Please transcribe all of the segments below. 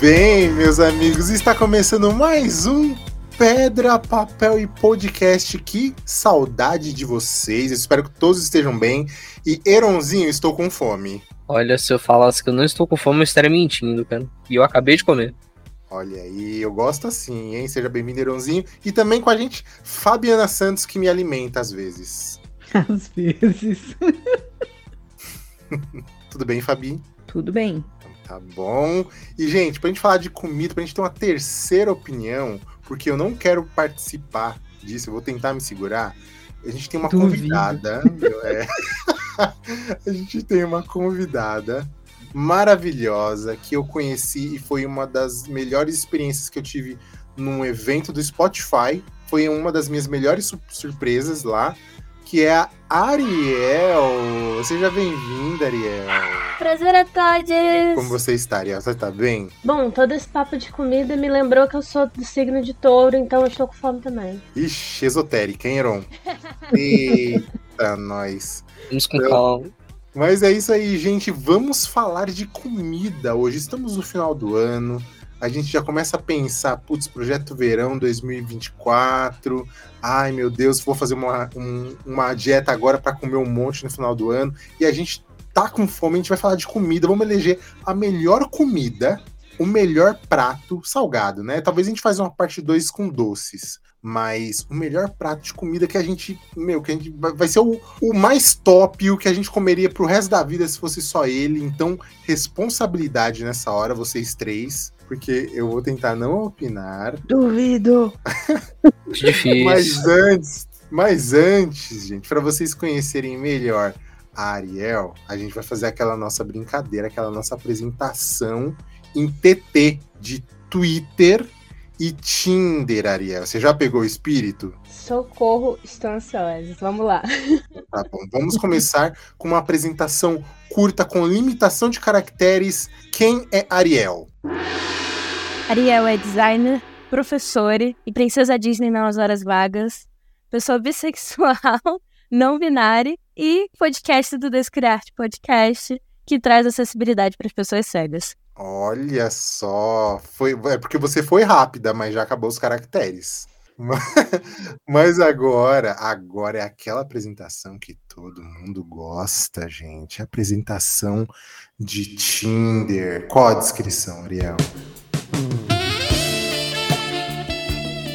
bem, meus amigos? Está começando mais um Pedra, Papel e Podcast. Que saudade de vocês. espero que todos estejam bem. E Eronzinho, estou com fome. Olha, se eu falasse que eu não estou com fome, eu estaria mentindo, cara. E eu acabei de comer. Olha aí, eu gosto assim, hein? Seja bem-vindo, Eronzinho. E também com a gente, Fabiana Santos, que me alimenta às vezes. Às vezes. Tudo bem, Fabi? Tudo bem. Tá bom. E, gente, pra gente falar de comida, pra gente ter uma terceira opinião, porque eu não quero participar disso, eu vou tentar me segurar. A gente tem uma Duvido. convidada. é, a gente tem uma convidada maravilhosa que eu conheci e foi uma das melhores experiências que eu tive num evento do Spotify. Foi uma das minhas melhores surpresas lá que é a Ariel. Seja bem-vinda, Ariel. Prazer a todos. Como você está, Ariel? Você está bem? Bom, todo esse papo de comida me lembrou que eu sou do signo de touro, então eu estou com fome também. Ixi, esotérica, hein, Heron? Eita, nós. Vamos com calma. Mas é isso aí, gente. Vamos falar de comida hoje. Estamos no final do ano a gente já começa a pensar, putz, projeto verão 2024. Ai, meu Deus, vou fazer uma, um, uma dieta agora para comer um monte no final do ano. E a gente tá com fome, a gente vai falar de comida. Vamos eleger a melhor comida, o melhor prato salgado, né? Talvez a gente faça uma parte 2 com doces. Mas o melhor prato de comida que a gente, meu, que a gente vai ser o, o mais top, o que a gente comeria pro resto da vida se fosse só ele. Então, responsabilidade nessa hora, vocês três porque eu vou tentar não opinar. Duvido! Difícil. Mas antes, mas antes, gente, para vocês conhecerem melhor a Ariel, a gente vai fazer aquela nossa brincadeira, aquela nossa apresentação em TT de Twitter e Tinder, Ariel. Você já pegou o espírito? Socorro, estou ansiosa. Vamos lá. Tá bom. Vamos começar com uma apresentação curta com limitação de caracteres. Quem é Ariel? Ariel é designer, professora e princesa Disney nas horas vagas, pessoa bissexual, não binária e podcast do Descriarte Podcast, que traz acessibilidade para as pessoas cegas. Olha só, foi é porque você foi rápida, mas já acabou os caracteres. Mas agora, agora é aquela apresentação que todo mundo gosta, gente. Apresentação de Tinder. Qual a descrição, Ariel?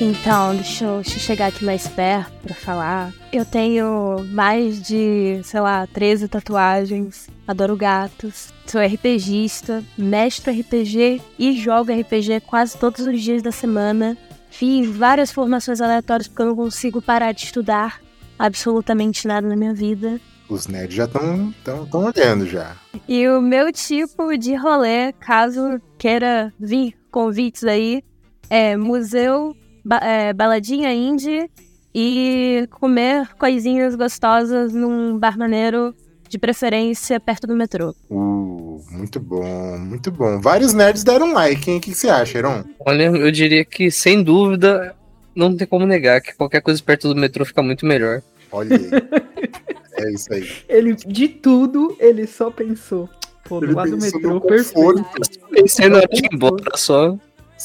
Então, deixa eu, deixa eu, chegar aqui mais perto para falar. Eu tenho mais de, sei lá, 13 tatuagens. Adoro gatos. Sou RPGista, mestre RPG e jogo RPG quase todos os dias da semana. Fiz várias formações aleatórias porque eu não consigo parar de estudar absolutamente nada na minha vida. Os nerds já estão tão, tão olhando já. E o meu tipo de rolê, caso queira vir convites aí, é museu ba é, baladinha indie e comer coisinhas gostosas num bar maneiro, de preferência perto do metrô. Uh, muito bom, muito bom. Vários nerds deram like, hein? O que você acha, Heron? Olha, eu diria que, sem dúvida, não tem como negar que qualquer coisa perto do metrô fica muito melhor. Olha aí. é isso aí. Ele, de tudo, ele só pensou. Pô, do lado do metrô, perfeito. Pensei no embora só.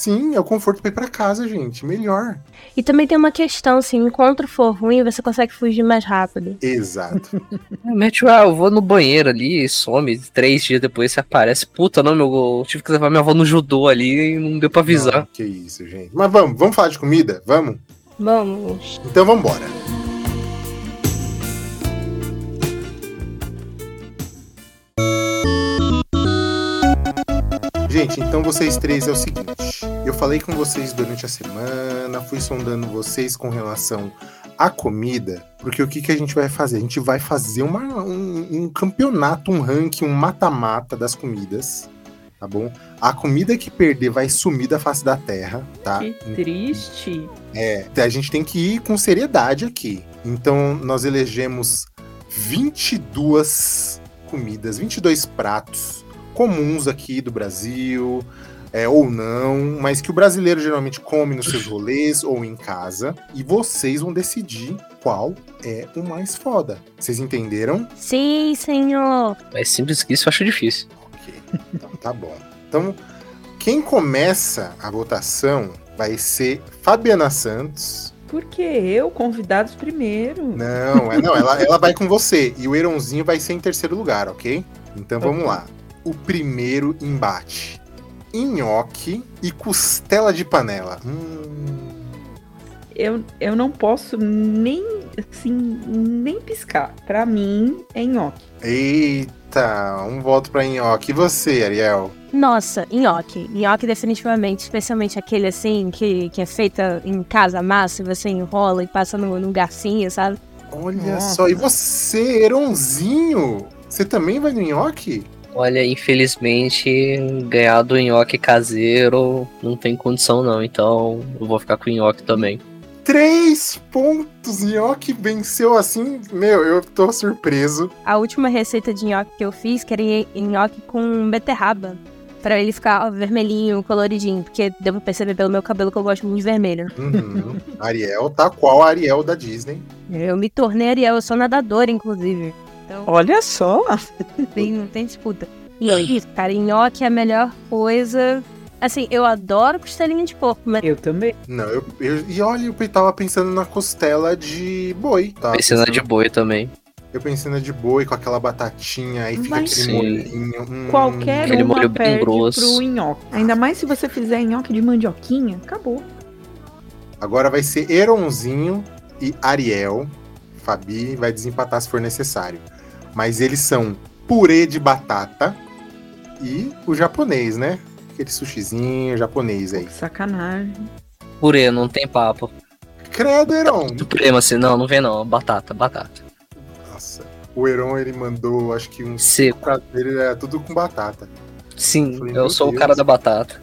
Sim, é o conforto pra ir pra casa, gente. Melhor. E também tem uma questão, assim, o encontro for ruim, você consegue fugir mais rápido. Exato. Mete, ah, eu vou no banheiro ali, some, três dias depois você aparece. Puta, não, meu, eu tive que levar minha avó no judô ali e não deu pra avisar. Não, que isso, gente. Mas vamos, vamos falar de comida? Vamos? Vamos. Então vamos embora. Gente, então vocês três é o seguinte. Eu falei com vocês durante a semana, fui sondando vocês com relação à comida, porque o que, que a gente vai fazer? A gente vai fazer uma, um, um campeonato, um ranking, um mata-mata das comidas, tá bom? A comida que perder vai sumir da face da terra, tá? Que triste. É, a gente tem que ir com seriedade aqui. Então, nós elegemos 22 comidas, 22 pratos comuns aqui do Brasil, é, ou não, mas que o brasileiro geralmente come nos seus rolês ou em casa, e vocês vão decidir qual é o mais foda. Vocês entenderam? Sim, senhor. É simples que isso eu acho difícil. Ok, então tá bom. Então, Quem começa a votação vai ser Fabiana Santos. Por que eu? Convidados primeiro. Não, é, não ela, ela vai com você. E o Eronzinho vai ser em terceiro lugar, ok? Então vamos lá. O primeiro embate: nhoque e costela de panela. Hum, Eu, eu não posso nem, assim, nem piscar. Pra mim, é nhoque. eita, um voto pra nhoque. E você, Ariel? Nossa, nhoque. Nhoque definitivamente, especialmente aquele assim, que, que é feita em casa, massa, e você enrola e passa no, no garfinho, sabe? Olha Nossa. só, e você, Eronzinho? Você também vai no nhoque? Olha, infelizmente, ganhar do nhoque caseiro não tem condição não, então eu vou ficar com o nhoque também. Três pontos, nhoque venceu assim. Meu, eu tô surpreso. A última receita de nhoque que eu fiz, que era nhoque com beterraba. Pra ele ficar vermelhinho, coloridinho. Porque devo perceber pelo meu cabelo que eu gosto muito de vermelho. Uhum. Ariel tá qual a Ariel da Disney. Eu me tornei Ariel, eu sou nadadora, inclusive. Então, Olha só. tem, não tem disputa. E aí, cara, nhoque é a melhor coisa. Assim, eu adoro costelinha de porco, mas Eu também. Não, eu, eu- e olha, eu tava pensando na costela de boi. Precisa pensando- de boi também. Eu pensei na de boi com aquela batatinha, aí fica Mas- aquele Sim. molinho. hum. Qualquer Aquele uma molho bem grosso. pro nhoque. Ainda mais se você fizer nhoque de mandioquinha, acabou. Agora vai ser Eronzinho e Ariel. Fabi vai desempatar se for necessário. Mas eles são purê de batata e o japonês, né? Aquele sushizinho japonês aí. Sacanagem. Purê, não tem papo. Credo, Eron! Supremo assim, não, não vem não. Batata, batata. Nossa. O Eron, ele mandou, acho que um Seco. dele era tudo com batata. Sim, Falei, eu sou o Deus. cara da batata.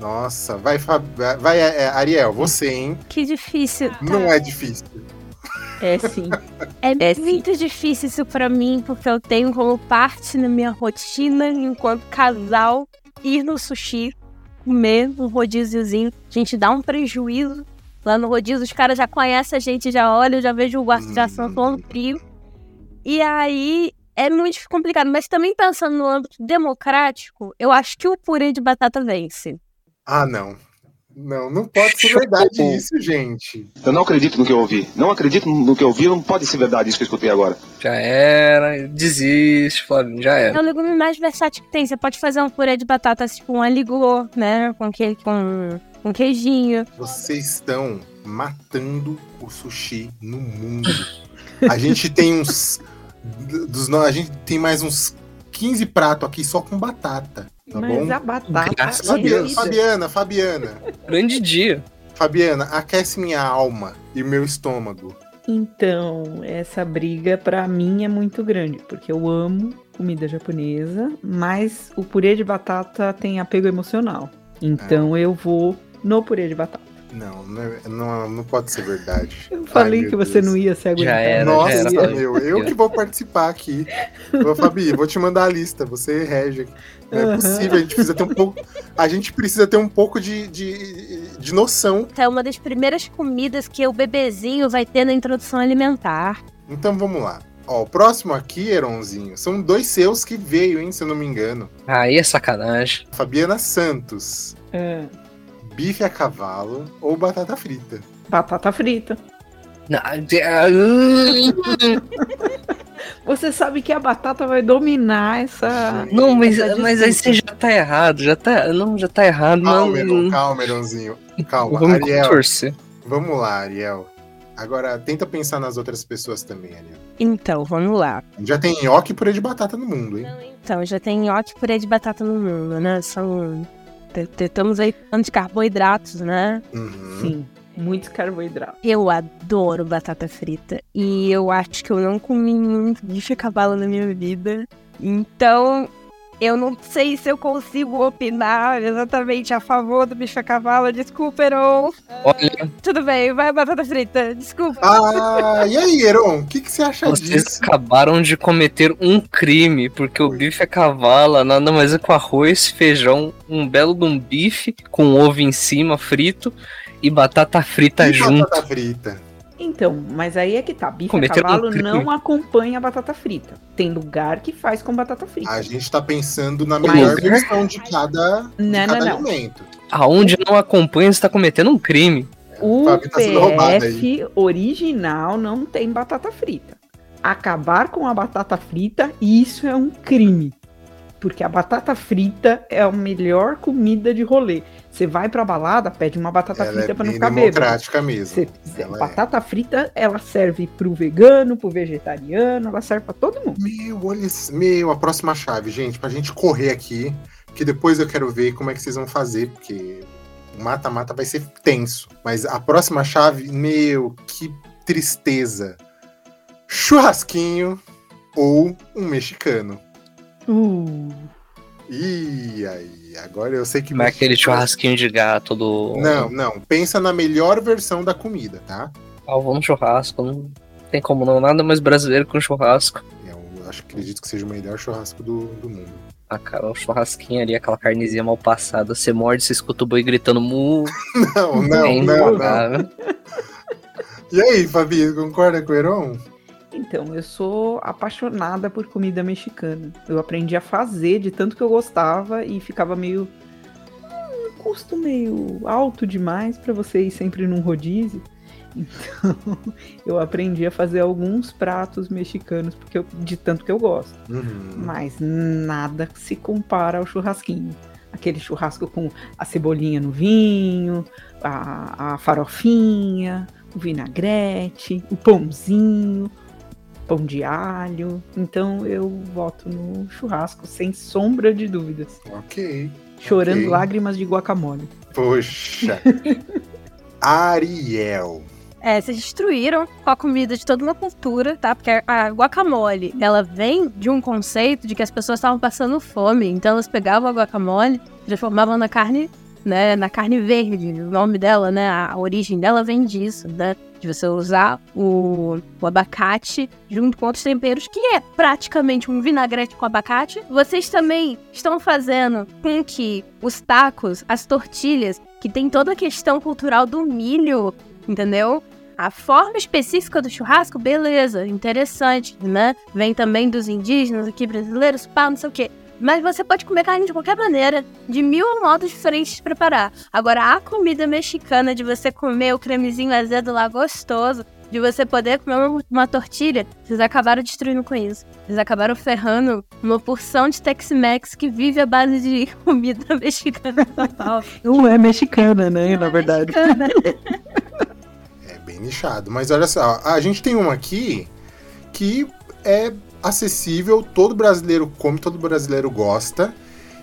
Nossa, vai, Fab... vai é, é, Ariel, você, hein? que difícil. Não é difícil. É sim. É, É sim. muito difícil isso pra mim, porque eu tenho como parte na minha rotina, enquanto casal, ir no sushi, comer um rodíziozinho. A gente dá um prejuízo. Lá no rodízio, os caras já conhecem a gente, já olham, já vejo o guarda de ação Hum. falando frio. E aí é muito complicado. Mas também pensando no âmbito democrático, eu acho que o purê de batata vence. Ah, não. Não, não pode ser verdade isso, gente. Eu não acredito no que eu ouvi. Não acredito no que eu ouvi, não pode ser verdade isso que eu escutei agora. Já era, desiste, Flavinho, já É era. o legume mais versátil que tem. Você pode fazer um purê de batata tipo um aligô, né? Com, que, com, com queijinho. Vocês estão matando o sushi no mundo. A gente tem uns. Dos, a gente tem mais uns 15 pratos aqui só com batata. Tá Mas bom? a batata Graças é a Deus. vida. Fabiana, Fabiana, Grande dia. Fabiana, aquece minha alma e meu estômago. Então, essa briga pra mim é muito grande, porque eu amo comida japonesa, mas o purê de batata tem apego emocional. Então É. eu vou no purê de batata. Não, não, é- não, não pode ser verdade. Eu falei meu que você Deus. não ia se aguentar. era, Nossa, já era. meu, eu que vou participar aqui. Ô, Fabi, vou te mandar a lista, você rege. aqui. Não é Aham. possível, a gente precisa ter um pouco. A gente precisa ter um pouco de, de, de noção. É uma das primeiras comidas que o bebezinho vai ter na introdução alimentar. Então vamos lá. Ó, o próximo aqui, Eronzinho, são dois seus que veio, hein, se eu não me engano. Aí é sacanagem. Fabiana Santos, É, bife a cavalo ou batata frita. batata frita. Não, de- Você sabe que a batata vai dominar essa. Não, mas, essa mas aí você já tá errado, já tá. Não, já tá errado. Não, Calma, Eron, calma, Eronzinho. Calma, Vamos Ariel. torcer. Vamos lá, Ariel. Agora, tenta pensar nas outras pessoas também, Ariel. Então, vamos lá. Já tem nhoque e purê de batata no mundo, hein? Então, já tem nhoque e purê de batata no mundo, né? São. Te- te- Estamos aí falando de carboidratos, né? Uhum. Sim, muitos carboidratos. Eu adoro batata frita. E eu acho que eu não comi muito bicho a cavalo na minha vida. Então, eu não sei se eu consigo opinar exatamente a favor do bicho a cavalo. Desculpa, Heron. Olha, Tudo bem, vai batata frita. Desculpa. Ah, e aí, Eron? O que, que você acha vocês disso? acabaram de cometer um crime, porque o bife a cavalo nada mais é com arroz, feijão, um belo de um bife com ovo em cima frito e batata frita E junto. batata frita. Então, mas aí é que tá. Bife a um cavalo não acompanha a batata frita. Tem lugar que faz com batata frita. A gente tá pensando na Mas- melhor versão de cada, de Não, cada não, não. alimento. Aonde não acompanha, você tá cometendo um crime. O Fábio tá sendo roubado aí. PF original não tem batata frita. Acabar com a batata frita, isso é um crime. Porque a batata frita é a melhor comida de rolê. Você vai pra balada, pede uma batata Ela frita é pra não ficar bêbado. democrática mesmo. Você- é. batata frita, ela serve pro vegano, pro vegetariano, ela serve pra todo mundo. Meu, olha meu, a próxima chave, gente, pra gente correr aqui, que depois eu quero ver como é que vocês vão fazer, porque o mata-mata vai ser tenso. Mas a próxima chave, meu, que tristeza. Churrasquinho ou um mexicano. Uh, Ih, aí, agora eu sei que. Não é aquele churrasquinho de gato do. Não, não. Pensa na melhor versão da comida, tá? Ah, no churrasco. Não tem como não. Nada mais brasileiro que um churrasco. Eu acho, acredito que seja o melhor churrasco do, do mundo. Ah, cara, o churrasquinho ali, aquela carnezinha mal passada. Você morde, você escuta o boi gritando mu. Não, não, é não, não. inegável. E aí, Fabi, concorda com o Heron? Então, eu sou apaixonada por comida mexicana. Eu aprendi a fazer de tanto que eu gostava e ficava meio. hum, Um custo meio alto demais para você ir sempre num rodízio. Então, eu aprendi a fazer alguns pratos mexicanos porque eu- de tanto que eu gosto. Uhum. Mas nada se compara ao churrasquinho. Aquele churrasco com a cebolinha no vinho, a, a farofinha, o vinagrete, o pãozinho, pão de alho. Então eu voto no churrasco, sem sombra de dúvidas. Ok. Chorando Ok. lágrimas de guacamole. Poxa. Ariel. É, vocês destruíram com a comida de toda uma cultura, tá? Porque a guacamole, ela vem de um conceito de que as pessoas estavam passando fome. Então elas pegavam a guacamole, transformavam na carne, né? Na carne verde. O nome dela, né? A, a origem dela vem disso, né? De você usar o, o abacate junto com outros temperos, que é praticamente um vinagrete com abacate. Vocês também estão fazendo com que os tacos, as tortilhas, que tem toda a questão cultural do milho, entendeu? A forma específica do churrasco, beleza, interessante, né? Vem também dos indígenas aqui brasileiros, pá, não sei o quê. Mas você pode comer carne de qualquer maneira, de mil modos diferentes de preparar. Agora, a comida mexicana, de você comer o cremezinho azedo lá gostoso, de você poder comer uma, uma tortilha, vocês acabaram destruindo com isso. Vocês acabaram ferrando uma porção de Tex-Mex que vive à base de comida mexicana total. Não é mexicana, né? Na verdade. Mexicana. É bem nichado. Mas olha só, a gente tem uma aqui que é acessível, todo brasileiro come, todo brasileiro gosta.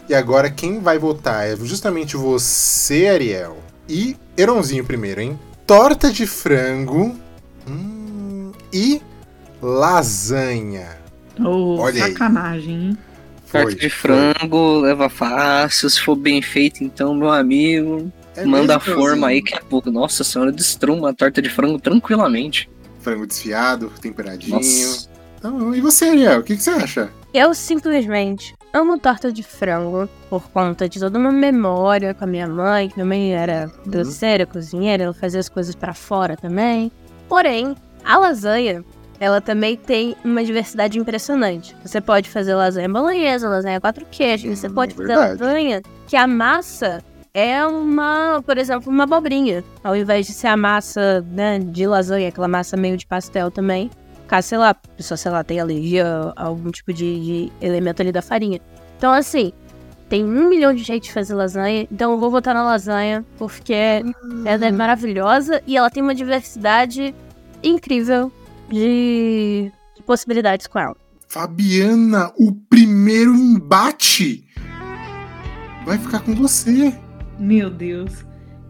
E agora quem vai votar é justamente você, Ariel. E Eronzinho primeiro, hein? Torta de frango hum, e lasanha. Oh, Olha aí. sacanagem, hein? Carta Foi, de foi. frango, leva fácil. Se for bem feito, então, meu amigo, É manda a forma aí que é pouco. Nossa senhora, destrua uma torta de frango tranquilamente. Frango desfiado, temperadinho. Nossa. Então, e você, Ariel? O que, que você acha? Eu simplesmente amo torta de frango por conta de toda uma memória com a minha mãe, que minha mãe era doceira, cozinheira, ela fazia as coisas pra fora também. Porém, a lasanha, ela também tem uma diversidade impressionante. Você pode fazer lasanha bolonhesa, lasanha quatro queijos, Hum, você pode é fazer lasanha que a massa é uma, por exemplo, uma abobrinha, ao invés de ser a massa né, de lasanha, aquela massa meio de pastel também. Caso, sei lá, a pessoa, sei lá, tem alergia a algum tipo de, de elemento ali da farinha. Então, assim, tem um milhão de jeitos de fazer lasanha. Então, eu vou votar na lasanha, porque ela é maravilhosa e ela tem uma diversidade incrível de, de possibilidades com ela. Fabiana, o primeiro embate vai ficar com você. Meu Deus.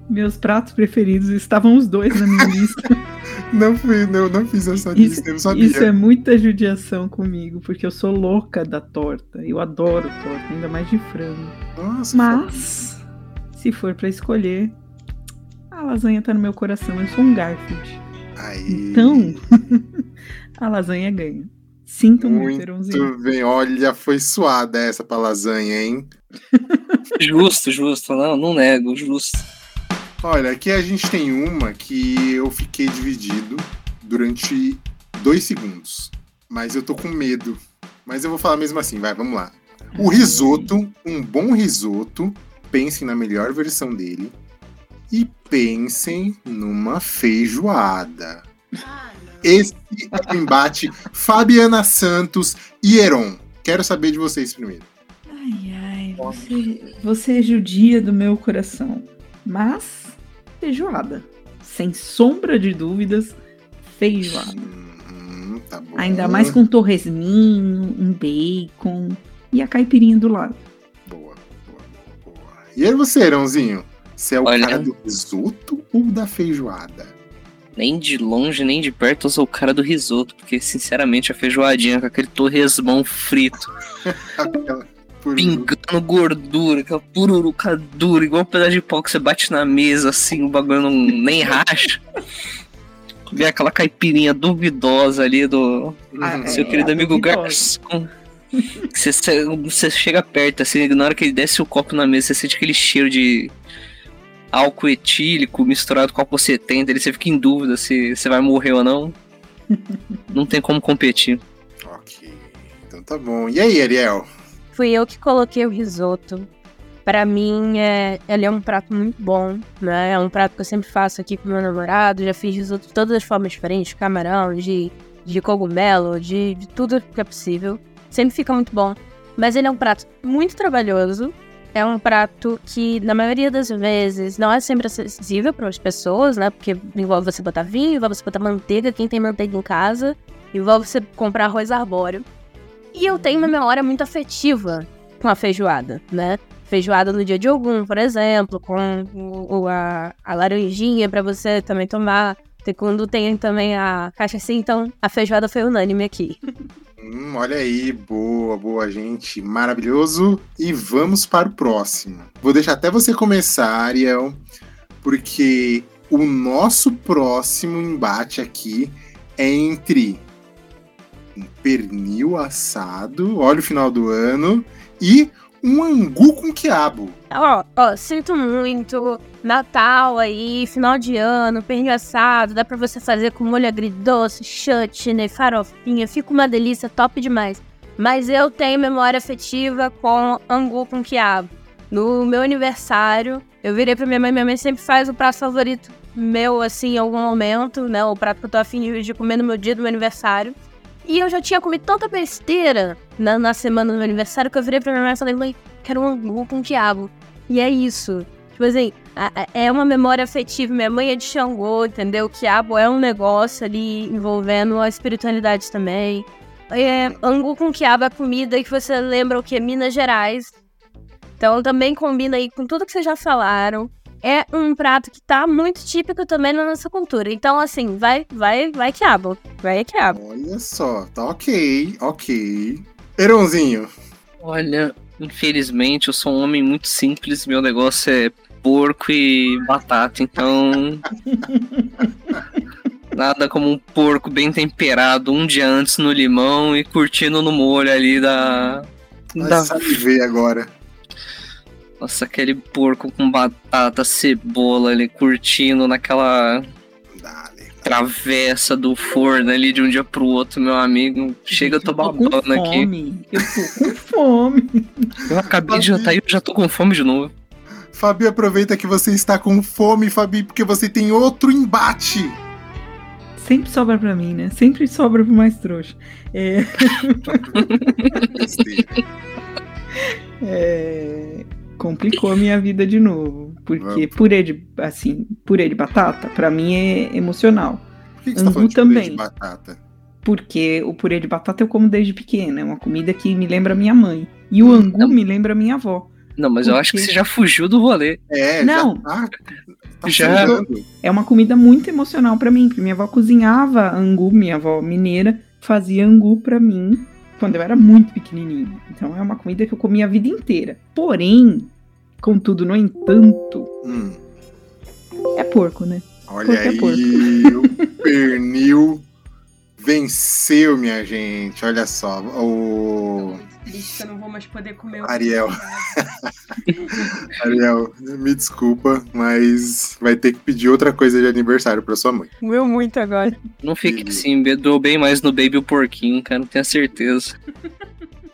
Meus pratos preferidos estavam os dois na minha lista. Não fui, não, não fiz essa Isso- lista, eu não sabia. Isso é muita judiação comigo, porque eu sou louca da torta. Eu adoro torta, ainda mais de frango. Nossa, Mas, se for pra escolher, a lasanha tá no meu coração. Eu sou um Garfield. Aí. Então, a lasanha ganha. Sinto muito, Muito Eronzinho. bem, olha, foi suada essa pra lasanha, hein? Justo, justo. Não, não nego, justo. Olha, aqui a gente tem uma que eu fiquei dividido durante dois segundos. Mas eu tô com medo. Mas eu vou falar mesmo assim, vai, vamos lá. O risoto, um bom risoto, pensem na melhor versão dele. E pensem numa feijoada. Esse é o embate Fabiana Santos e Heron. Quero saber de vocês primeiro. Ai, ai, você, você é judia do meu coração. Mas, feijoada. Sem sombra de dúvidas, feijoada. Hum, tá bom. Ainda mais com torresminho, um bacon e a caipirinha do lado. Boa, boa, boa, boa. E aí você, Herãozinho? Você é o Olha. cara do risoto ou da feijoada? Nem de longe, nem de perto eu sou o cara do risoto, porque sinceramente a feijoadinha com aquele torresmão frito, Aquela pingando gordura, aquela pururuca dura, igual um pedaço de pau que você bate na mesa assim, o bagulho não nem racha. Vê aquela caipirinha duvidosa ali do Ah, é, seu querido a amigo duvidosa. garçom. Você- você chega perto, assim, na hora que ele desce o copo na mesa, você sente aquele cheiro de álcool etílico misturado com álcool 70, ele você fica em dúvida se você vai morrer ou não. Não tem como competir. Ok. Então tá bom. E aí, Ariel? Fui eu que coloquei o risoto. Pra mim, é, ele é um prato muito bom, né? É um prato que eu sempre faço aqui com meu namorado. Já fiz risoto de todas as formas diferentes, de camarão, de, de cogumelo, de, de tudo que é possível. Sempre fica muito bom. Mas ele é um prato muito trabalhoso. É um prato que, na maioria das vezes, não é sempre acessível para as pessoas, né? Porque envolve você botar vinho, envolve você botar manteiga, quem tem manteiga em casa, envolve você comprar arroz arbóreo. E eu tenho uma memória muito afetiva com a feijoada, né? Feijoada no dia de algum, por exemplo, com o, a, a laranjinha pra você também tomar. Tem quando tem também a caixa assim, então a feijoada foi unânime aqui. Hum, olha aí, boa, boa, gente. Maravilhoso. E vamos para o próximo. Vou deixar até você começar, Ariel, porque o nosso próximo embate aqui é entre um pernil assado, olha o final do ano, e um angu com quiabo. Ó, ó, sinto muito. Natal aí, final de ano, pernil assado, dá pra você fazer com molho agridoce, chutney, farofinha, fica uma delícia, top demais. Mas eu tenho memória afetiva com angu com quiabo. No meu aniversário, eu virei pra minha mãe, minha mãe sempre faz o prato favorito meu, assim, em algum momento, né? O prato que eu tô afim de comer no meu dia do meu aniversário. E eu já tinha comido tanta besteira na, na semana do meu aniversário que eu virei pra minha mãe e falei, mãe, quero um angu com quiabo. E é isso. Tipo assim, a- a- é uma memória afetiva. Minha mãe é de Xangô, entendeu? O quiabo é um negócio ali envolvendo a espiritualidade também. É, angu com quiabo é comida que você lembra o que? Minas Gerais. Então também combina aí com tudo que vocês já falaram. É um prato que tá muito típico também na nossa cultura. Então, assim, vai, vai, vai quiabo. Vai quiabo. Olha só, tá ok, ok. Heronzinho, Olha, infelizmente eu sou um homem muito simples, meu negócio é porco e batata, então. Nada como um porco bem temperado um dia antes no limão e curtindo no molho ali da. vai da salivei agora. Nossa, aquele porco com batata, cebola ali, curtindo naquela Dale. travessa do forno ali de um dia pro outro, meu amigo. Chega, eu tô Eu tô com babando aqui. fome. Eu tô com fome. Eu acabei de jantar e eu já tô com fome de novo. Fabi, aproveita que você está com fome, Fabi, porque você tem outro embate. Sempre sobra pra mim, né? Sempre sobra pro mais trouxa. É, é, complicou a minha vida de novo. Porque purê de, assim, purê de batata, pra mim é emocional. Por que, que você tá Angu falando de purê também. de batata? Porque o purê de batata eu como desde pequena. É uma comida que me lembra minha mãe. E o angu Não. me lembra minha avó. Não, mas Por eu acho que você já fugiu do rolê. É, Não. já tá. tá Já-. É uma comida muito emocional pra mim. Porque minha avó cozinhava angu, minha avó mineira fazia angu pra mim quando eu era muito pequenininha. Então é uma comida que eu comi a vida inteira. Porém, contudo, no entanto, Hum, é porco, né? olha Porco é aí, porco. o pernil venceu, minha gente. Olha só, o triste que eu não vou mais poder comer o Ariel. Ariel, me desculpa, mas vai ter que pedir outra coisa de aniversário pra sua mãe. Doeu muito agora. Não fique Ele- assim, doou bem mais no Baby o Porquinho, cara, não tenho certeza.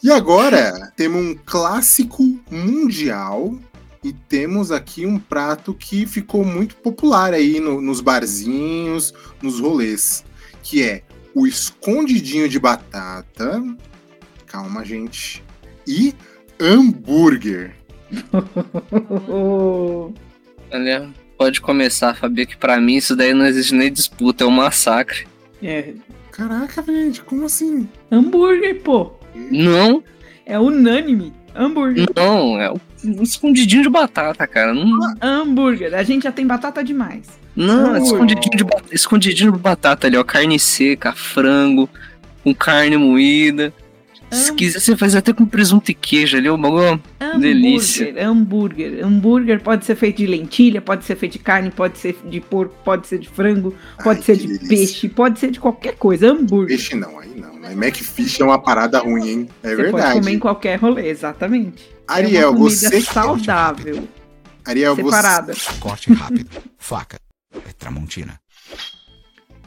E agora, temos um clássico mundial e temos aqui um prato que ficou muito popular aí no- nos barzinhos, nos rolês, que é o escondidinho de batata. Calma, gente. E hambúrguer. Olha, pode começar, Fabio, que pra mim isso daí não existe nem disputa, é um massacre. é, Caraca, gente, como assim? hambúrguer, pô. Não, É unânime. Hambúrguer. não, é um escondidinho de batata, cara. Não, Hambúrguer. A gente já tem batata demais. não é escondidinho de, ba- escondidinho de batata ali, ó. Carne seca, frango, com carne moída. Se quiser, você faz até com presunto e queijo ali, o bagulho. Hambúrguer, Delícia. hambúrguer. Hambúrguer pode ser feito de lentilha, pode ser feito de carne, pode ser de porco, pode ser de frango, pode Ai, ser de delícia. peixe, pode ser de qualquer coisa. Hambúrguer. Peixe não, aí não. Né? Macfish é uma parada ruim, hein? É você pode verdade. comer em qualquer rolê, exatamente. Ariel, é uma comida você. que- saudável, Ariel, você. separada. Corte rápido. Faca. É Tramontina.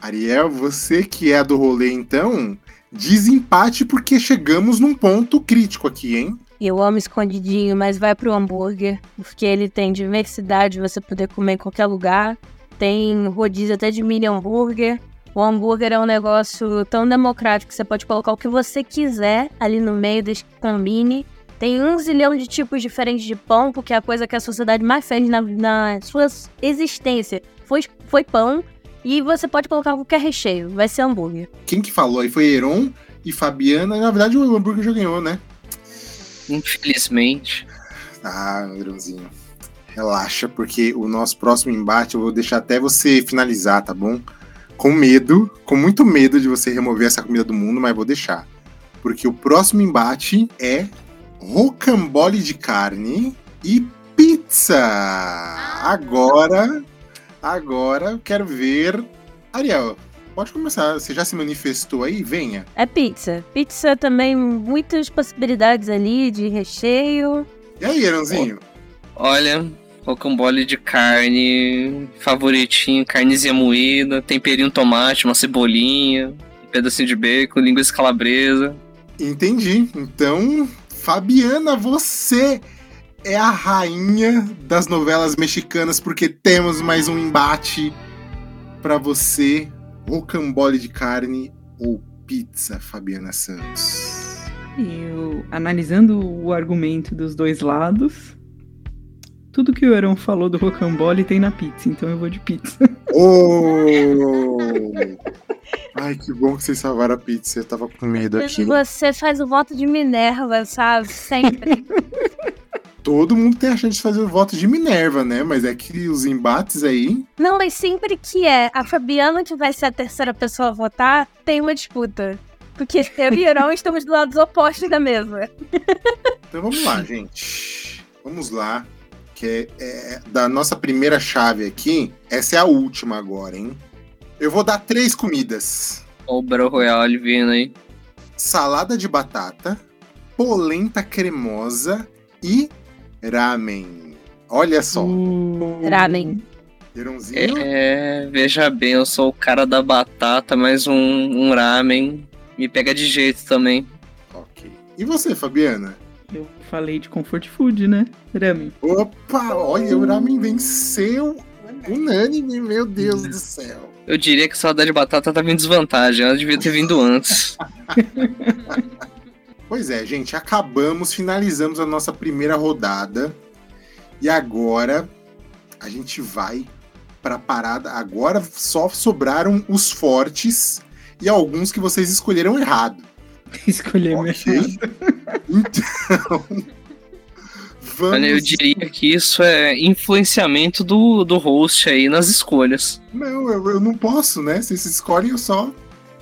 Ariel, você que é do rolê, então, desempate porque chegamos num ponto crítico aqui, hein? Eu amo escondidinho, mas vai pro hambúrguer, porque ele tem diversidade, você poder comer em qualquer lugar. Tem rodízio até de mini hambúrguer. O hambúrguer é um negócio tão democrático que você pode colocar o que você quiser ali no meio, desde que combine. Tem um zilhão de tipos diferentes de pão, porque a coisa que a sociedade mais fez na, na sua existência foi, foi pão. E você pode colocar qualquer recheio, vai ser hambúrguer. Quem que falou aí foi Heron e Fabiana. Na verdade, o hambúrguer já ganhou, né? Infelizmente. Ah, Heronzinho. Relaxa, porque o nosso próximo embate eu vou deixar até você finalizar, tá bom? Com medo, com muito medo de você remover essa comida do mundo, mas vou deixar. Porque o próximo embate é rocambole de carne e pizza. Agora, agora eu quero ver. Ariel, pode começar. Você já se manifestou aí? Venha. É pizza. Pizza também, muitas possibilidades ali de recheio. E aí, Heronzinho? Olha, rocambole de carne, favoritinho, carnezinha moída, temperinho tomate, uma cebolinha, um pedacinho de bacon, linguiça calabresa. Entendi. Então, Fabiana, você é a rainha das novelas mexicanas, porque temos mais um embate pra você: rocambole de carne ou pizza, Fabiana Santos. Eu, analisando o argumento dos dois lados, tudo que o Heron falou do rocambole tem na pizza, então eu vou de pizza. Oh! Ai, que bom que vocês salvaram a pizza. Eu tava com medo aqui. Você faz o voto de Minerva, sabe? Sempre. Todo mundo tem a chance de fazer o voto de Minerva, né? Mas é que os embates aí. Não, mas sempre que é a Fabiana que vai ser a terceira pessoa a votar, tem uma disputa. Porque eu e Heron estamos do lado opostos da mesa. Então vamos lá, gente. Vamos lá. Que é, é da nossa primeira chave aqui. Essa é a última agora, hein? Eu vou dar três comidas: Ó o Battle Royale vindo aí. salada de batata, polenta cremosa e ramen. Olha só, Ramen. Heronzinho. É, veja bem, eu sou o cara da batata, mas um, um ramen me pega de jeito também. Ok. E você, Fabiana? Eu falei de comfort food, né? Ramen. Opa, olha, o ramen venceu. Unânime, meu Deus do céu. Eu diria que a salada de batata tava em desvantagem, ela devia ter vindo antes. Pois é, gente, acabamos, finalizamos a nossa primeira rodada. E agora a gente vai para a parada. Agora só sobraram os fortes e alguns que vocês escolheram errado. Escolhemos Ok? errado. Então. Vamos. Olha, eu diria que isso é influenciamento do, do host aí nas escolhas. Não, eu, eu não posso, né? Vocês escolhem, eu só.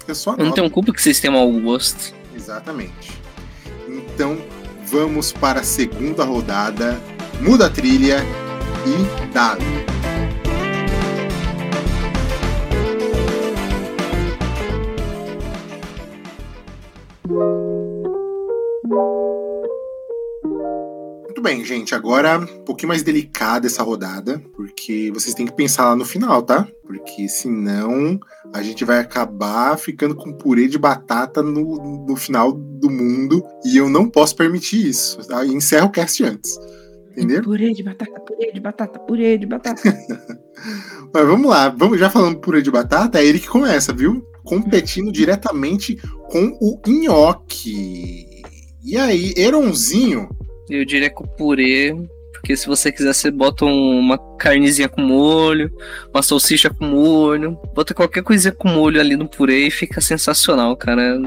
Eu só Eu não tenho culpa que vocês tenham mau gosto. Exatamente. Então, vamos para a segunda rodada. Muda a trilha e dá. Bem, gente, agora um pouquinho mais delicada essa rodada, porque vocês têm que pensar lá no final, tá? Porque senão a gente vai acabar ficando com purê de batata no, no final do mundo e eu não posso permitir isso. Tá? Encerro o cast antes. Entendeu? Purê de batata, purê de batata, purê de batata. Mas vamos lá, vamos já falando purê de batata, é ele que começa, viu? Competindo diretamente com o nhoque. E aí, Eronzinho, Eu diria que o purê, porque se você quiser, você bota um- uma carnezinha com molho, uma salsicha com molho, bota qualquer coisinha com molho ali no purê e fica sensacional, cara.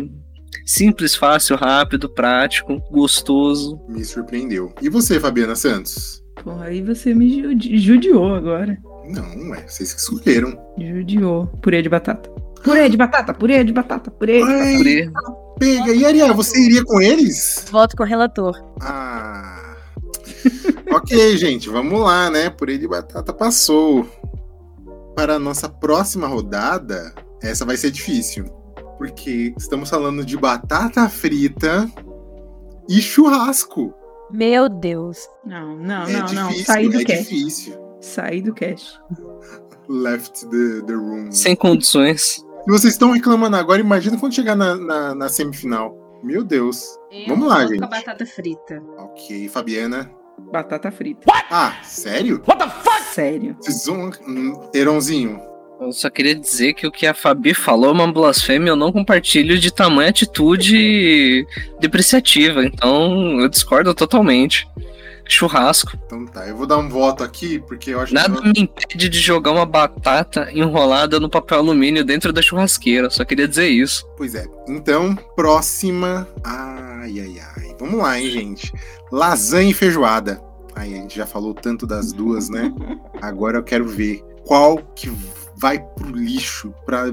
Simples, fácil, rápido, prático, gostoso. me surpreendeu. E você, Fabiana Santos? Pô, aí você me judi- judiou agora. Não, é vocês que escolheram. Judiou. Purê de batata. Purê de batata, purê de batata, purê. Ai, Purê. Pega. E Ariel, você iria com eles? Voto com o relator. Ah. ok, gente, vamos lá, né? Purê de batata passou. Para a nossa próxima rodada, essa vai ser difícil. Porque estamos falando de batata frita e churrasco. Meu Deus. Não, não, é não, não. difícil, Saí do é cast. difícil. Saí do cast. Left the, the room. Sem condições. Se vocês estão reclamando agora, imagina quando chegar na, na, na semifinal. Meu Deus. Vamos lá, gente. Com a batata frita. Ok, Fabiana. Batata frita. Ah, sério? Sério. Vocês vão. Hum, Heronzinho. Eu só queria dizer que o que a Fabi falou é uma blasfêmia, eu não compartilho de tamanha atitude depreciativa, então eu discordo totalmente. Churrasco. Então tá, eu vou dar um voto aqui, porque eu acho Nada que. me impede de jogar uma batata enrolada no papel alumínio dentro da churrasqueira, só queria dizer isso. Pois é. Então, próxima. Ai, ai, ai. Vamos lá, hein, gente. Lasanha e feijoada. Ai, a gente já falou tanto das duas, né? Agora eu quero ver qual que vai pro lixo, pra,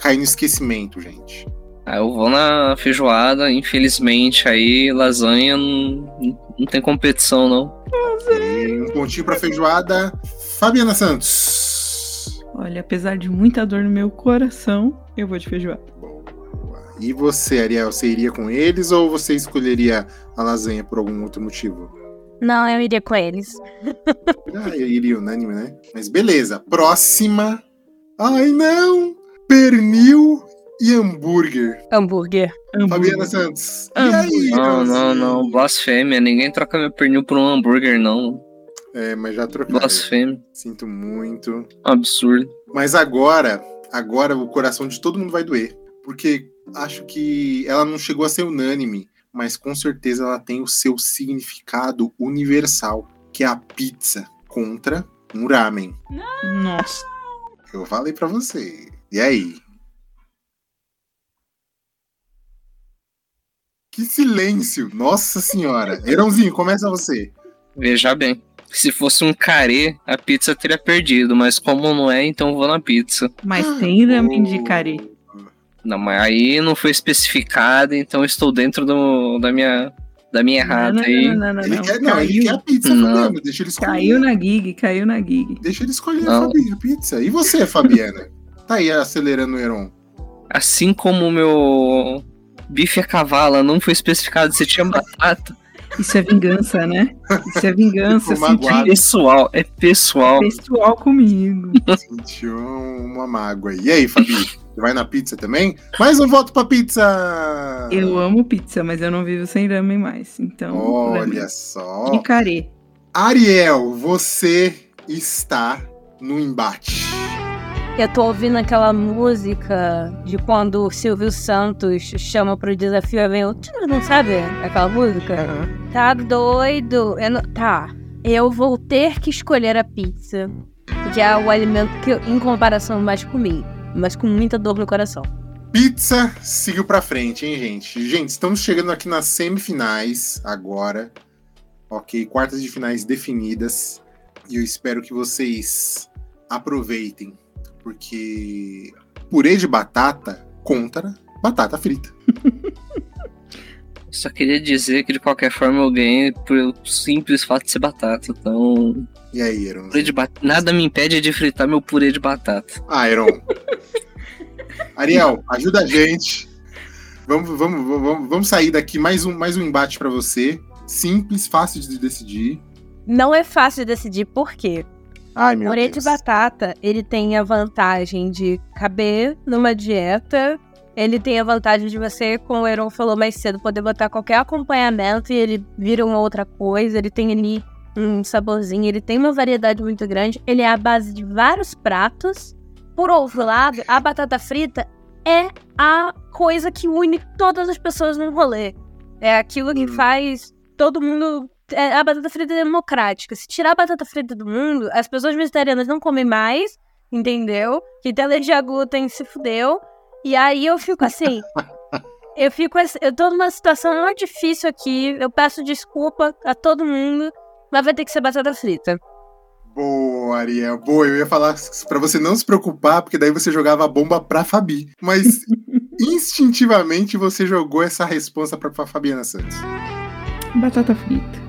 cair no esquecimento, gente. Ah, eu vou na feijoada, infelizmente aí lasanha não, não tem competição não. E um pontinho pra feijoada. Fabiana Santos. Olha, apesar de muita dor no meu coração, eu vou de feijoada. Boa. E você, Ariel, você iria com eles ou você escolheria a lasanha por algum outro motivo? Não, eu iria com eles. Ah, eu iria unânime, né? Mas beleza. Próxima. Ai, não! Pernil e hambúrguer. Hambúrguer. Fabiana Hambúrguer. Santos. E Hambúrguer. aí, Não, não, não, blasfêmia, ninguém troca meu pernil por um hambúrguer não. É, mas já trocaram. Blasfêmia, Sinto muito. absurdo. Mas agora, agora o coração de todo mundo vai doer. Porque acho que ela não chegou a ser unânime, mas com certeza ela tem o seu significado universal, que é a pizza contra um ramen. Nossa. Eu falei pra você. E aí? Que silêncio! Nossa senhora! Erãozinho, começa você. Veja bem, se fosse um carê, a pizza teria perdido, mas como não é, então vou na pizza. Mas tem ramen de carê. Não, mas aí não foi especificado, então estou dentro do, da minha da minha errada não, aí. não, não, não, Ele quer, não, ele Caiu, quer a pizza, Não. Fabiana. Deixa ele escolher. caiu na gig, caiu na gig. Deixa ele escolher Não. A pizza. E você, Fabiana? tá aí acelerando o Heron. Assim como o meu bife a cavala não foi especificado se tinha batata, Isso é vingança, né? Isso é vingança. Eu senti magoado. pessoal, é pessoal. pessoal comigo. Sentiu uma mágoa aí. E aí, Fabi? Você vai na pizza também? Mais um voto pra pizza! Eu amo pizza, mas eu não vivo sem ramen mais. Então, Olha ramen. só. carê. Ariel, você está no embate. Eu tô ouvindo aquela música de quando o Silvio Santos chama pro desafio, aí vem o... tchu, Não sabe aquela música? Tá doido. Eu não- Tá. Eu vou ter que escolher a pizza. Que é o alimento que, eu, em comparação, mais comi. Mas com muita dor no coração. Pizza seguiu pra frente, hein, gente? Gente, estamos chegando aqui nas semifinais agora. Ok, quartas de finais definidas. E eu espero que vocês aproveitem. Porque purê de batata contra batata frita. Só queria dizer que de qualquer forma eu ganhei pelo simples fato de ser batata. Então, E aí, de bat- nada me impede de fritar meu purê de batata. Ah, Eron. Ariel, ajuda a gente. Vamos, vamos, vamos, vamos sair daqui. Mais um, mais um embate pra você. simples, fácil de decidir. Não é fácil de decidir por quê. Ai, meu Purê Deus. de batata, ele tem a vantagem de caber numa dieta. Ele tem a vantagem de você, como o Heron falou mais cedo, poder botar qualquer acompanhamento e ele vira uma outra coisa. Ele tem ali um saborzinho, ele tem uma variedade muito grande. Ele é a base de vários pratos. Por outro lado, a batata frita é a coisa que une todas as pessoas num rolê. É aquilo que Hum. faz todo mundo. É- a batata frita é democrática. Se tirar a batata frita do mundo, as pessoas vegetarianas não comem mais, entendeu? Quem tem alergia a glúten se fudeu. E aí eu fico assim. eu fico. Eu tô numa situação muito difícil aqui. Eu peço desculpa a todo mundo, mas vai ter que ser batata frita. Boa, Ariel. Boa, eu ia falar pra você não se preocupar, porque daí você jogava a bomba pra Fabi. Mas instintivamente você jogou essa resposta pra, pra Fabiana Santos. Batata frita.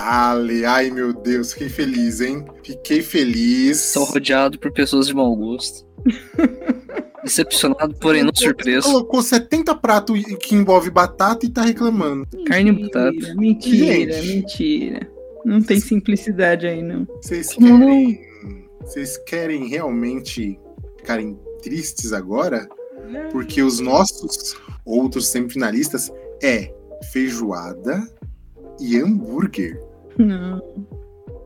Ale, ai meu Deus, fiquei feliz, hein? Fiquei feliz. Sou rodeado por pessoas de mau gosto. Decepcionado, porém não surpreso. Colocou 70 pratos que envolve batata e tá reclamando. Carne e Mentira, batata. Mentira, Gente. mentira. Não tem simplicidade aí, não. Vocês querem. Vocês querem realmente ficarem tristes agora? Porque os nossos outros semifinalistas é feijoada e hambúrguer. Não.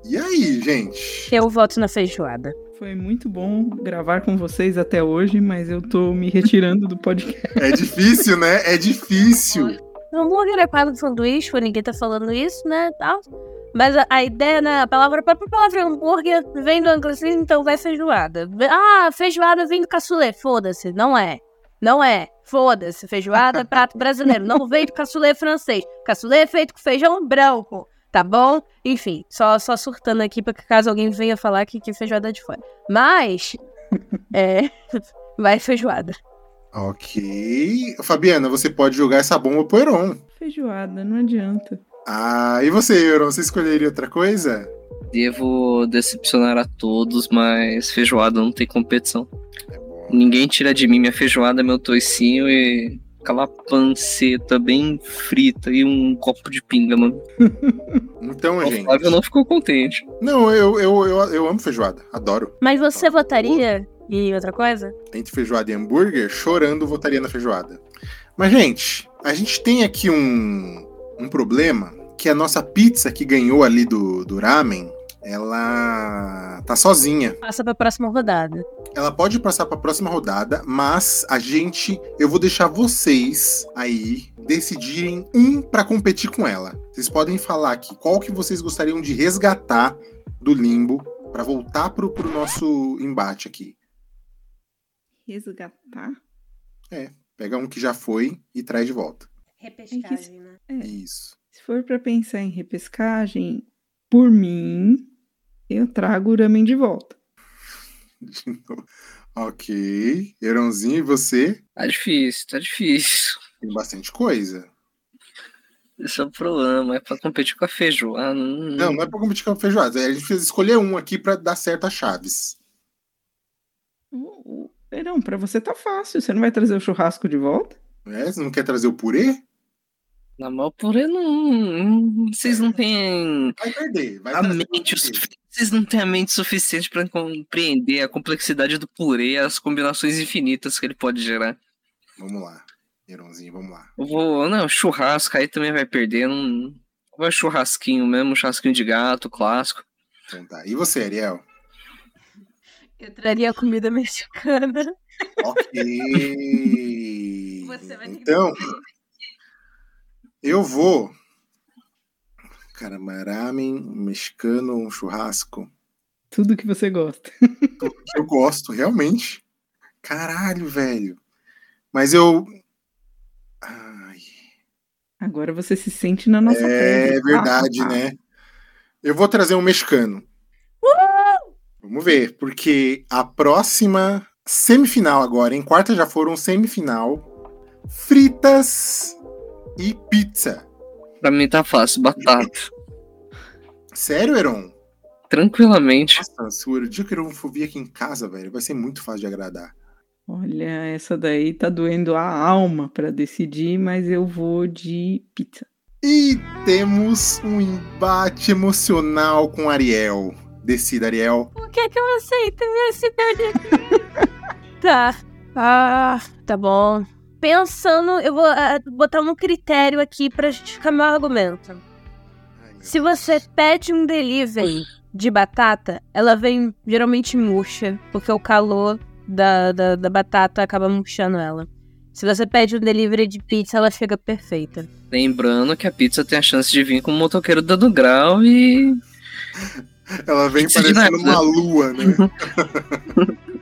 E aí, gente? Eu voto na feijoada. Foi muito bom gravar com vocês até hoje, mas eu tô me retirando do podcast. É difícil, né? É difícil. O hambúrguer é quase um sanduíche, por ninguém tá falando isso, né? Tal. Mas a, a ideia, né? A palavra, a própria palavra hambúrguer vem do anglicismo, então vai feijoada. Ah, feijoada vem do caçulê. Foda-se, não é. Não é. Foda-se. Feijoada é prato brasileiro. Não veio do caçulê francês. Caçulê é feito com feijão branco. Tá bom? Enfim, só, só surtando aqui pra que caso alguém venha falar que, que feijoada é de fora. Mas. É. Vai feijoada. Ok. Fabiana, você pode jogar essa bomba pro Heron. Feijoada, não adianta. Ah, e você, Heron? Você escolheria outra coisa? Devo decepcionar a todos, mas feijoada não tem competição. Ninguém tira de mim minha feijoada, meu toicinho e aquela panceta bem frita e um copo de pinga, mano. Então, O gente. Flávio não ficou contente. Não, eu, eu, eu, eu amo feijoada. Adoro. Mas você votaria em outra coisa? Entre feijoada e hambúrguer, chorando votaria na feijoada. Mas, gente, a gente tem aqui um, um problema que a nossa pizza que ganhou ali do, do ramen, ela tá sozinha. Passa pra próxima rodada. Ela pode passar para a próxima rodada, mas a gente, eu vou deixar vocês aí decidirem um para competir com ela. Vocês podem falar aqui qual que vocês gostariam de resgatar do limbo para voltar pro, pro nosso embate aqui. Resgatar? Pega um que já foi e traz de volta. Repescagem, né? É. Isso. Se for pra pensar em repescagem, por mim, eu trago o ramen de volta. Ok. Heronzinho, e você? Tá difícil, tá difícil. Tem bastante coisa. Esse é o problema, é pra competir com a feijoada. Não, não é pra competir com a feijoada. A gente fez escolher um aqui para dar certo as chaves. Não, pra você tá fácil. Você não vai trazer o churrasco de volta? É, você não quer trazer o purê? Na mal purê não. Vocês não têm Vai perder. Vai a mente. Vocês não têm a mente suficiente pra compreender a complexidade do purê, as combinações infinitas que ele pode gerar. Vamos lá. Heronzinho, vamos lá. Eu vou. Não, churrasco aí também vai perder. Não. Vai churrasquinho mesmo, churrasquinho de gato, clássico. Então tá. E você, Ariel? Eu traria comida mexicana. Ok. Você vai ter que então, eu vou. Caramba, ramen, mexicano, um churrasco. Tudo que você gosta. que eu gosto, realmente. Caralho, velho. Mas eu. Ai, Agora você se sente na nossa é pele. verdade, Ah, ah, né? Eu vou trazer um mexicano. Vamos ver, porque a próxima semifinal agora, em quarta já foram semifinal. Fritas e pizza. Pra mim tá fácil, batata. Sério, Heron? Tranquilamente. Nossa, se o dia que o Heron for vir aqui em casa, velho, vai ser muito fácil de agradar. Olha, essa daí tá doendo a alma pra decidir, mas eu vou de pizza. E temos um embate emocional com Ariel. Decida, Ariel. Por que que eu aceito esse dele? tá. Ah, tá bom. Pensando, eu vou ah, botar um critério aqui pra justificar meu argumento. Ai, meu Se você pede um delivery de batata, ela vem geralmente murcha, porque o calor da, da, da batata acaba murchando ela. Se você pede um delivery de pizza, ela chega perfeita. Lembrando que a pizza tem a chance de vir com um motoqueiro dando grau e. Ela vem Pizza de parecendo uma lua, né?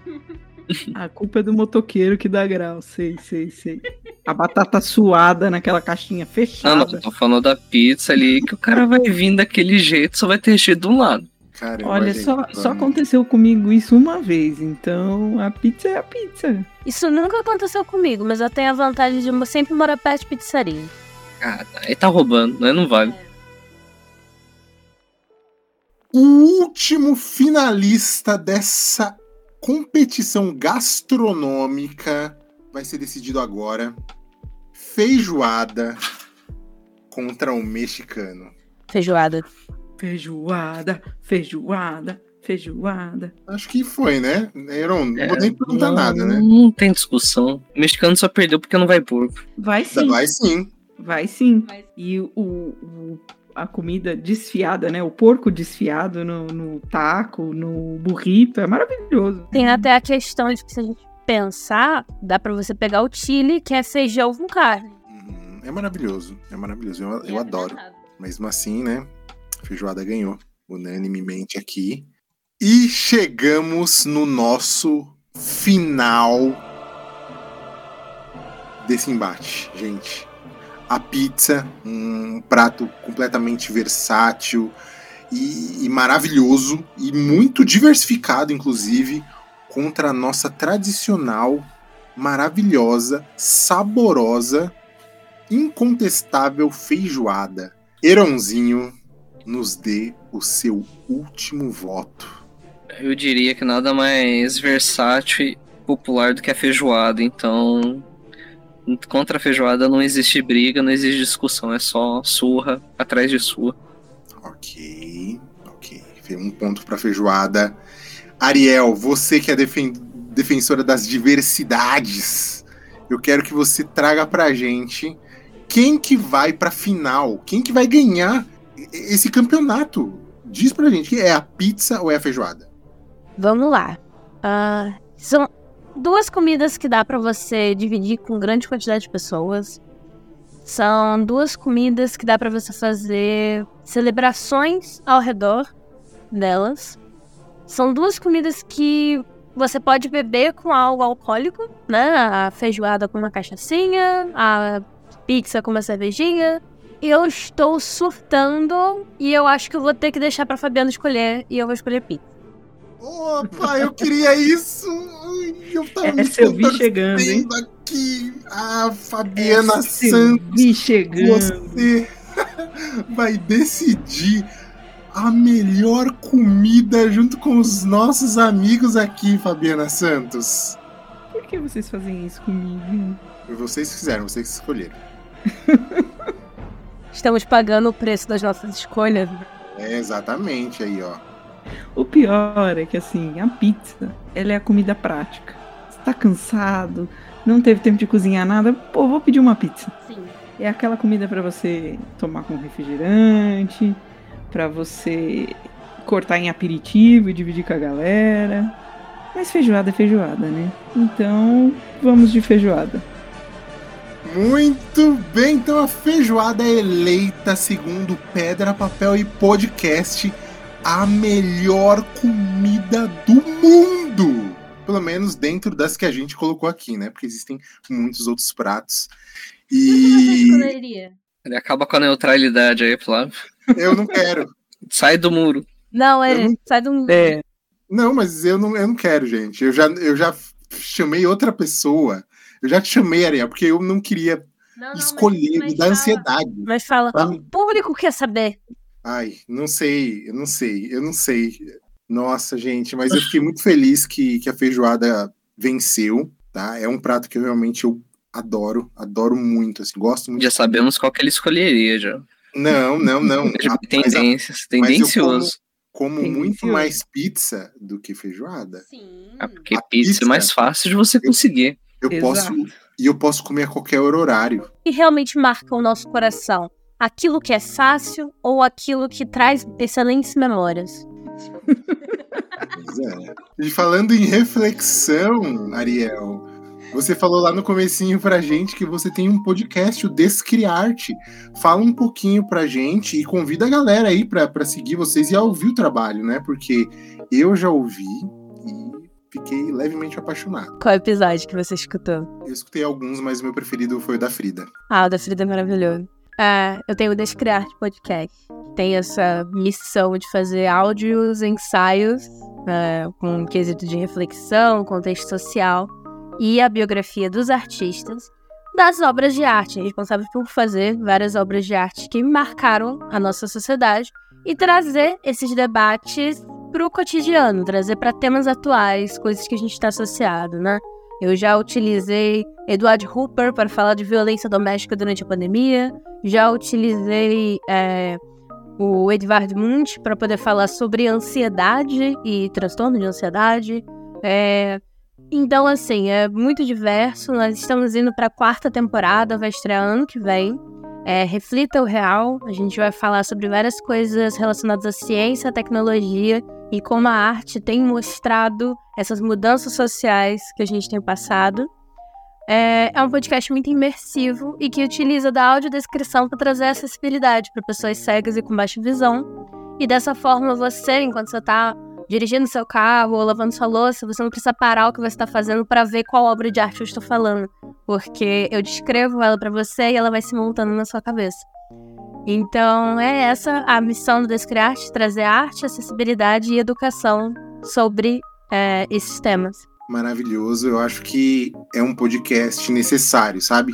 A culpa é do motoqueiro que dá grau, sei, sei, sei. A batata suada naquela caixinha Não, fechada. não, tô falando da pizza ali que o cara vai vir daquele jeito, só vai ter recheio de um lado. Caramba, Olha, gente, só, vamos. só aconteceu comigo isso uma vez, então a pizza é a pizza. Isso nunca aconteceu comigo, mas eu tenho a vantagem de sempre morar perto de pizzaria. Cara, aí tá roubando, né? Não vale. O último finalista dessa competição gastronômica vai ser decidido agora. Feijoada contra o mexicano. Feijoada. Feijoada, feijoada, feijoada. Acho que foi, né? Não É, vou nem perguntar não, nada, né? Não tem discussão. O mexicano só perdeu porque não vai porco. Vai sim, vai, Vai sim. sim. E o, o- a comida desfiada, né? O porco desfiado no, no taco, no burrito, é maravilhoso. Tem até a questão de que se a gente pensar, dá pra você pegar o chile, que é feijão com carne. Uhum, É maravilhoso. É maravilhoso. Eu, eu adoro. Mesmo assim, né? Feijoada ganhou unanimemente aqui. E chegamos no nosso final desse embate, gente. A pizza, um prato completamente versátil e, e maravilhoso e muito diversificado, inclusive, contra a nossa tradicional, maravilhosa, saborosa, incontestável feijoada. Heronzinho, nos dê o seu último voto. Eu diria que nada mais versátil e popular do que a feijoada. Então, contra a feijoada não existe briga, não existe discussão. É só surra atrás de surra. Ok, ok. Foi Um ponto para feijoada. Ariel, você que é defen- defensora das diversidades, eu quero que você traga pra gente quem que vai pra final, quem que vai ganhar esse campeonato. Diz pra gente, é a pizza ou é a feijoada? Vamos lá. Ah, são duas comidas que dá pra você dividir com grande quantidade de pessoas. São duas comidas que dá pra você fazer celebrações ao redor delas. São duas comidas que você pode beber com algo alcoólico, né? A feijoada com uma cachaçinha, a pizza com uma cervejinha. Eu estou surtando e eu acho que eu vou ter que deixar pra Fabiana escolher e eu vou escolher pizza. Opa, eu queria isso! Eu tava me Essa eu vi chegando, hein? aqui. Ah, Fabiana Essa eu Santos. vi chegando. Você vai decidir a melhor comida junto com os nossos amigos aqui, Fabiana Santos. Por que vocês fazem isso comigo? Vocês fizeram, vocês que escolheram. Estamos pagando o preço das nossas escolhas. É exatamente aí, ó. O pior é que assim, a pizza, ela é a comida prática. Você tá cansado, não teve tempo de cozinhar nada, pô, vou pedir uma pizza. Sim. É aquela comida pra você tomar com refrigerante, pra você cortar em aperitivo e dividir com a galera. Mas feijoada é feijoada, né? Então, vamos de feijoada. Muito bem, então a feijoada é eleita, segundo Pedra, Papel e Podcast, a melhor comida do mundo. Pelo menos dentro das que a gente colocou aqui, né? Porque existem muitos outros pratos. E? Ele acaba com a neutralidade aí, Flávio. eu não quero. Sai do muro. Não, é. não- Sai do. É, Não, mas eu não, eu não quero, gente. Eu já, eu já chamei outra pessoa. Eu já te chamei, Ariel, porque eu não queria Não, não, escolher, mas- me dá mas ansiedade. Fala, mas fala. Pra O público quer saber. Ai, não sei, eu não sei, eu não sei. Nossa, gente, mas eu fiquei muito feliz que, que a feijoada venceu, tá? É um prato que eu realmente eu adoro, adoro muito, assim, gosto muito. Já sabemos qual que ele escolheria, já. Não, não, não. Já Ah, Tendências, mas eu tendencioso. Como muito mais pizza do que feijoada. Sim. Ah, porque A pizza pizza- é mais fácil de você conseguir. Eu posso Exato. e eu posso comer a qualquer horário. que realmente marca o nosso coração? Aquilo que é fácil ou aquilo que traz excelentes memórias? É. E falando em reflexão, Ariel, você falou lá no comecinho pra gente que você tem um podcast, o Descriarte. Fala um pouquinho pra gente e convida a galera aí pra, pra seguir vocês e a ouvir o trabalho, né? Porque eu já ouvi e fiquei levemente apaixonado. Qual episódio que você escutou? Eu escutei alguns, mas o meu preferido foi o da Frida. Ah, o da Frida é maravilhoso. É, eu tenho o Descriar Podcast. Tem essa missão de fazer áudios, ensaios, é, com um quesito de reflexão, contexto social e a biografia dos artistas das obras de arte. Responsável por fazer várias obras de arte que marcaram a nossa sociedade e trazer esses debates para o cotidiano, trazer para temas atuais, coisas que a gente está associado, né? Eu já utilizei Edward Hooper para falar de violência doméstica durante a pandemia. Já utilizei é, o Edvard Munch para poder falar sobre ansiedade e transtorno de ansiedade. É, então, assim, é muito diverso. Nós estamos indo para a quarta temporada, vai estrear ano que vem. É, Reflita o Real. A gente vai falar sobre várias coisas relacionadas à ciência, à tecnologia e como a arte tem mostrado essas mudanças sociais que a gente tem passado. É, é um podcast muito imersivo e que utiliza da audiodescrição para trazer acessibilidade para pessoas cegas e com baixa visão. E dessa forma, você, enquanto você está dirigindo seu carro ou lavando sua louça, você não precisa parar o que você está fazendo para ver qual obra de arte eu estou falando, porque eu descrevo ela para você e ela vai se montando na sua cabeça. Então, é essa a missão do Descriarte, trazer arte, acessibilidade e educação sobre é, esses temas. Maravilhoso. Eu acho que é um podcast necessário, sabe?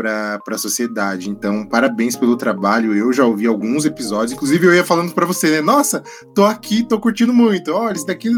Para a sociedade. Então, parabéns pelo trabalho. Eu já ouvi alguns episódios. Inclusive, eu ia falando para você, né? Nossa, tô aqui, tô curtindo muito. Olha, isso daqui.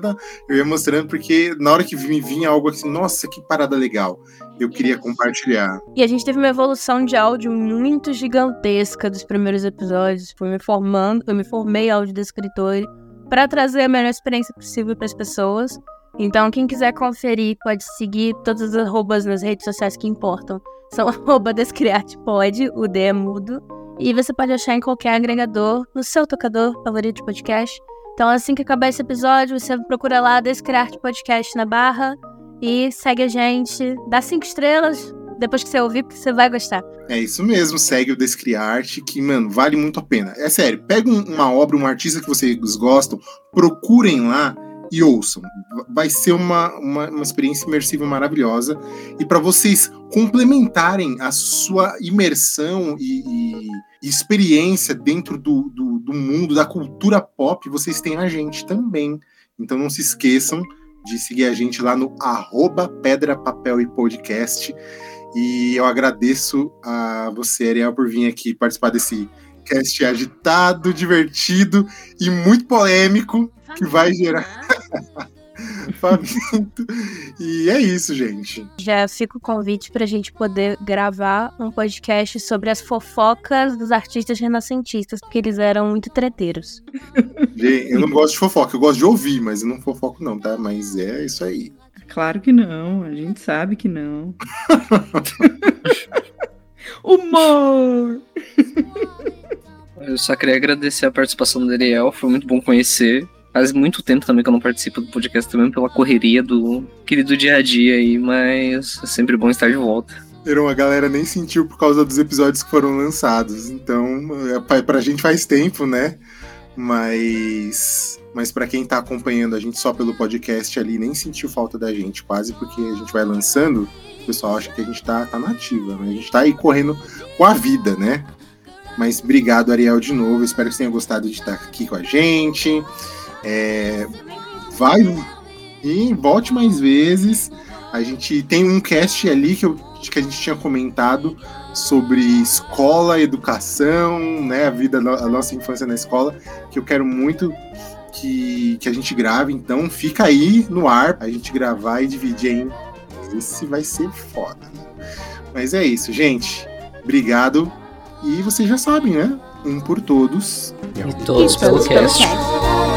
tá. Eu ia mostrando, porque na hora que me vinha algo assim, nossa, que parada legal. Eu queria compartilhar. E a gente teve uma evolução de áudio muito gigantesca dos primeiros episódios. Fui me formando, eu me formei audiodescritor para trazer a melhor experiência possível para as pessoas. Então, quem quiser conferir, pode seguir todas as arrobas nas redes sociais que importam. São arroba descriartepod, o D é mudo. E você pode achar em qualquer agregador, no seu tocador favorito de podcast. Então, assim que acabar esse episódio, você procura lá Descriarte Podcast na barra e segue a gente, dá cinco estrelas depois que você ouvir, porque você vai gostar. É isso mesmo, segue o Descriarte, que, mano, vale muito a pena. É sério, pega um- uma obra, um artista que vocês gostam, procurem lá e ouçam. Vai ser uma, uma, uma experiência imersiva maravilhosa. E para vocês complementarem a sua imersão e, e- experiência dentro do, do, do mundo, da cultura pop, vocês têm a gente também. Então não se esqueçam de seguir a gente lá no arroba Pedra, Papel e Podcast. E eu agradeço a você, Ariel, por vir aqui participar desse cast agitado, divertido e muito polêmico que vai gerar faminto. E é isso, gente. Já fica o convite pra gente poder gravar um podcast sobre as fofocas dos artistas renascentistas, porque eles eram muito treteiros. Gente, eu não gosto de fofoca, eu gosto de ouvir, mas eu não fofoco não, tá? Mas é isso aí. Claro que não, a gente sabe que não. Humor! Eu só queria agradecer a participação do Ariel, foi muito bom conhecer. Faz muito tempo também que eu não participo do podcast, também pela correria do querido dia a dia aí, mas é sempre bom estar de volta. Eram, a galera nem sentiu por causa dos episódios que foram lançados. Então, é, pra, gente faz tempo, né? Mas. Mas para quem tá acompanhando a gente só pelo podcast ali, nem sentiu falta da gente, quase, porque a gente vai lançando, o pessoal acha que a gente tá, tá nativa, né? A gente tá aí correndo com a vida, né? Mas obrigado, Ariel, de novo. Espero que você tenha gostado de estar aqui com a gente. É, vai e volte mais vezes. A gente tem um cast ali que, eu, que a gente tinha comentado sobre escola, educação, né, a vida, a nossa infância na escola, que eu quero muito que, que a gente grave. Então fica aí no ar, a gente gravar e dividir em, esse vai ser foda. Mas é isso, gente. Obrigado. E vocês já sabem, né? Um por todos. E todos pelo Todos pelo cast. cast.